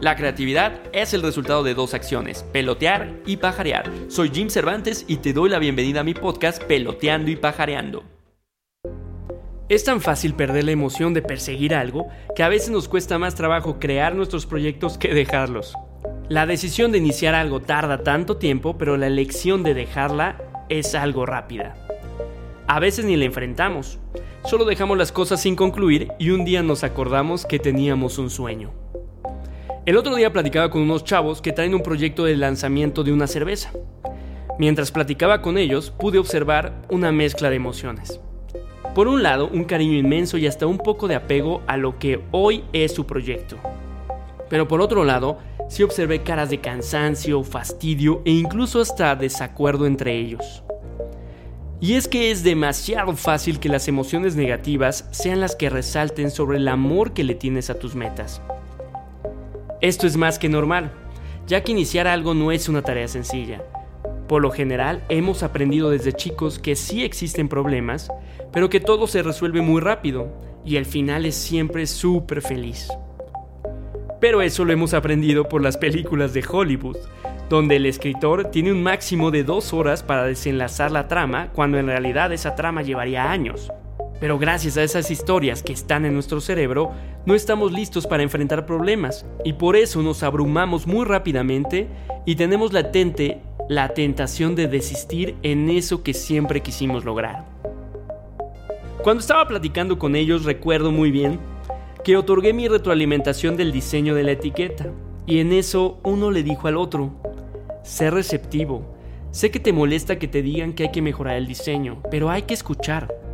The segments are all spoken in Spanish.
La creatividad es el resultado de dos acciones, pelotear y pajarear. Soy Jim Cervantes y te doy la bienvenida a mi podcast Peloteando y Pajareando. Es tan fácil perder la emoción de perseguir algo que a veces nos cuesta más trabajo crear nuestros proyectos que dejarlos. La decisión de iniciar algo tarda tanto tiempo, pero la elección de dejarla es algo rápida. A veces ni la enfrentamos, solo dejamos las cosas sin concluir y un día nos acordamos que teníamos un sueño. El otro día platicaba con unos chavos que traen un proyecto de lanzamiento de una cerveza. Mientras platicaba con ellos, pude observar una mezcla de emociones. Por un lado, un cariño inmenso y hasta un poco de apego a lo que hoy es su proyecto. Pero por otro lado, sí observé caras de cansancio, fastidio e incluso hasta desacuerdo entre ellos. Y es que es demasiado fácil que las emociones negativas sean las que resalten sobre el amor que le tienes a tus metas. Esto es más que normal, ya que iniciar algo no es una tarea sencilla. Por lo general, hemos aprendido desde chicos que sí existen problemas, pero que todo se resuelve muy rápido y el final es siempre súper feliz. Pero eso lo hemos aprendido por las películas de Hollywood, donde el escritor tiene un máximo de dos horas para desenlazar la trama, cuando en realidad esa trama llevaría años. Pero gracias a esas historias que están en nuestro cerebro, no estamos listos para enfrentar problemas y por eso nos abrumamos muy rápidamente y tenemos latente la tentación de desistir en eso que siempre quisimos lograr. Cuando estaba platicando con ellos recuerdo muy bien que otorgué mi retroalimentación del diseño de la etiqueta y en eso uno le dijo al otro, sé receptivo, sé que te molesta que te digan que hay que mejorar el diseño, pero hay que escuchar.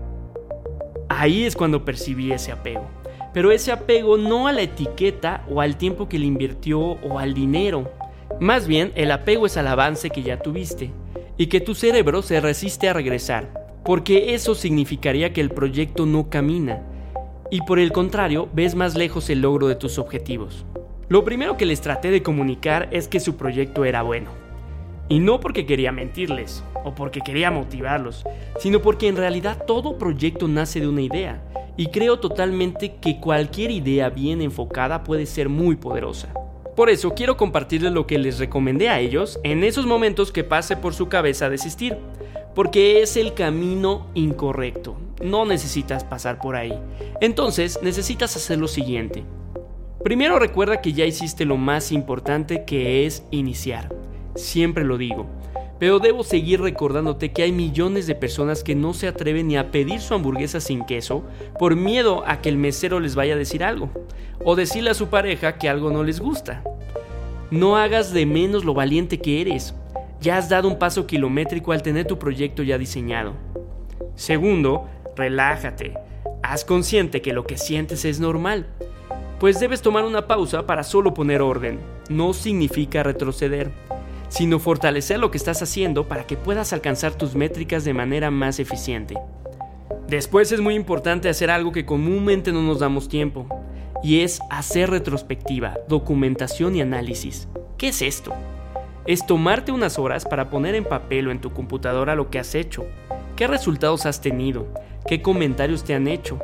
Ahí es cuando percibí ese apego. Pero ese apego no a la etiqueta o al tiempo que le invirtió o al dinero. Más bien, el apego es al avance que ya tuviste y que tu cerebro se resiste a regresar, porque eso significaría que el proyecto no camina y por el contrario ves más lejos el logro de tus objetivos. Lo primero que les traté de comunicar es que su proyecto era bueno. Y no porque quería mentirles o porque quería motivarlos, sino porque en realidad todo proyecto nace de una idea. Y creo totalmente que cualquier idea bien enfocada puede ser muy poderosa. Por eso quiero compartirles lo que les recomendé a ellos en esos momentos que pase por su cabeza desistir. Porque es el camino incorrecto. No necesitas pasar por ahí. Entonces necesitas hacer lo siguiente. Primero recuerda que ya hiciste lo más importante que es iniciar siempre lo digo. Pero debo seguir recordándote que hay millones de personas que no se atreven ni a pedir su hamburguesa sin queso por miedo a que el mesero les vaya a decir algo, o decirle a su pareja que algo no les gusta. No hagas de menos lo valiente que eres. Ya has dado un paso kilométrico al tener tu proyecto ya diseñado. Segundo, relájate. Haz consciente que lo que sientes es normal, pues debes tomar una pausa para solo poner orden. No significa retroceder sino fortalecer lo que estás haciendo para que puedas alcanzar tus métricas de manera más eficiente. Después es muy importante hacer algo que comúnmente no nos damos tiempo, y es hacer retrospectiva, documentación y análisis. ¿Qué es esto? Es tomarte unas horas para poner en papel o en tu computadora lo que has hecho, qué resultados has tenido, qué comentarios te han hecho.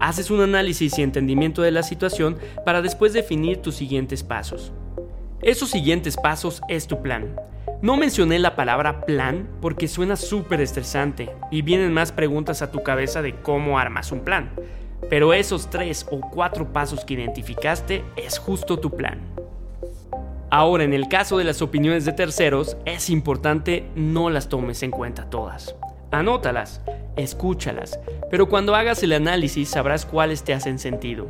Haces un análisis y entendimiento de la situación para después definir tus siguientes pasos. Esos siguientes pasos es tu plan. No mencioné la palabra plan porque suena súper estresante y vienen más preguntas a tu cabeza de cómo armas un plan. Pero esos tres o cuatro pasos que identificaste es justo tu plan. Ahora, en el caso de las opiniones de terceros, es importante no las tomes en cuenta todas. Anótalas, escúchalas, pero cuando hagas el análisis sabrás cuáles te hacen sentido.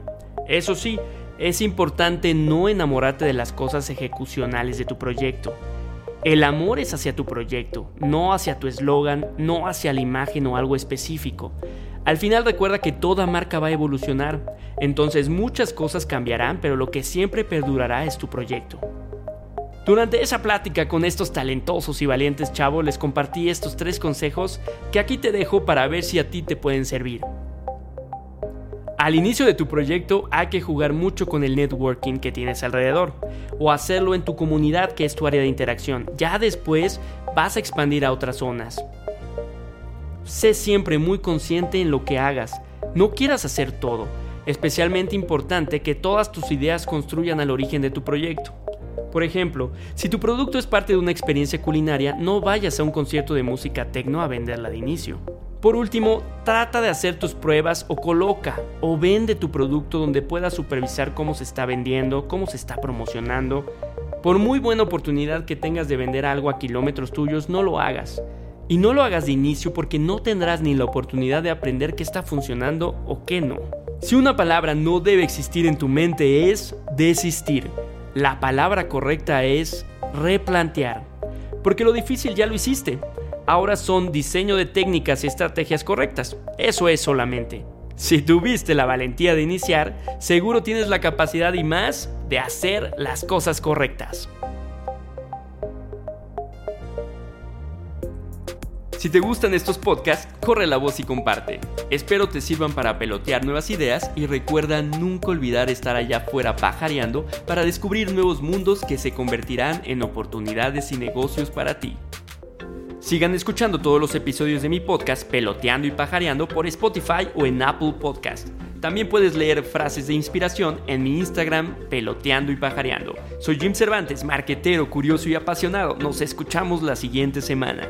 Eso sí, es importante no enamorarte de las cosas ejecucionales de tu proyecto. El amor es hacia tu proyecto, no hacia tu eslogan, no hacia la imagen o algo específico. Al final recuerda que toda marca va a evolucionar, entonces muchas cosas cambiarán, pero lo que siempre perdurará es tu proyecto. Durante esa plática con estos talentosos y valientes chavos les compartí estos tres consejos que aquí te dejo para ver si a ti te pueden servir. Al inicio de tu proyecto hay que jugar mucho con el networking que tienes alrededor o hacerlo en tu comunidad que es tu área de interacción. Ya después vas a expandir a otras zonas. Sé siempre muy consciente en lo que hagas. No quieras hacer todo. especialmente importante que todas tus ideas construyan al origen de tu proyecto. Por ejemplo, si tu producto es parte de una experiencia culinaria, no vayas a un concierto de música tecno a venderla de inicio. Por último, trata de hacer tus pruebas o coloca o vende tu producto donde puedas supervisar cómo se está vendiendo, cómo se está promocionando. Por muy buena oportunidad que tengas de vender algo a kilómetros tuyos, no lo hagas. Y no lo hagas de inicio porque no tendrás ni la oportunidad de aprender qué está funcionando o qué no. Si una palabra no debe existir en tu mente es desistir. La palabra correcta es replantear. Porque lo difícil ya lo hiciste ahora son diseño de técnicas y estrategias correctas. Eso es solamente. Si tuviste la valentía de iniciar, seguro tienes la capacidad y más de hacer las cosas correctas. Si te gustan estos podcasts, corre la voz y comparte. Espero te sirvan para pelotear nuevas ideas y recuerda nunca olvidar estar allá afuera pajareando para descubrir nuevos mundos que se convertirán en oportunidades y negocios para ti. Sigan escuchando todos los episodios de mi podcast Peloteando y Pajareando por Spotify o en Apple Podcast. También puedes leer frases de inspiración en mi Instagram Peloteando y Pajareando. Soy Jim Cervantes, marquetero, curioso y apasionado. Nos escuchamos la siguiente semana.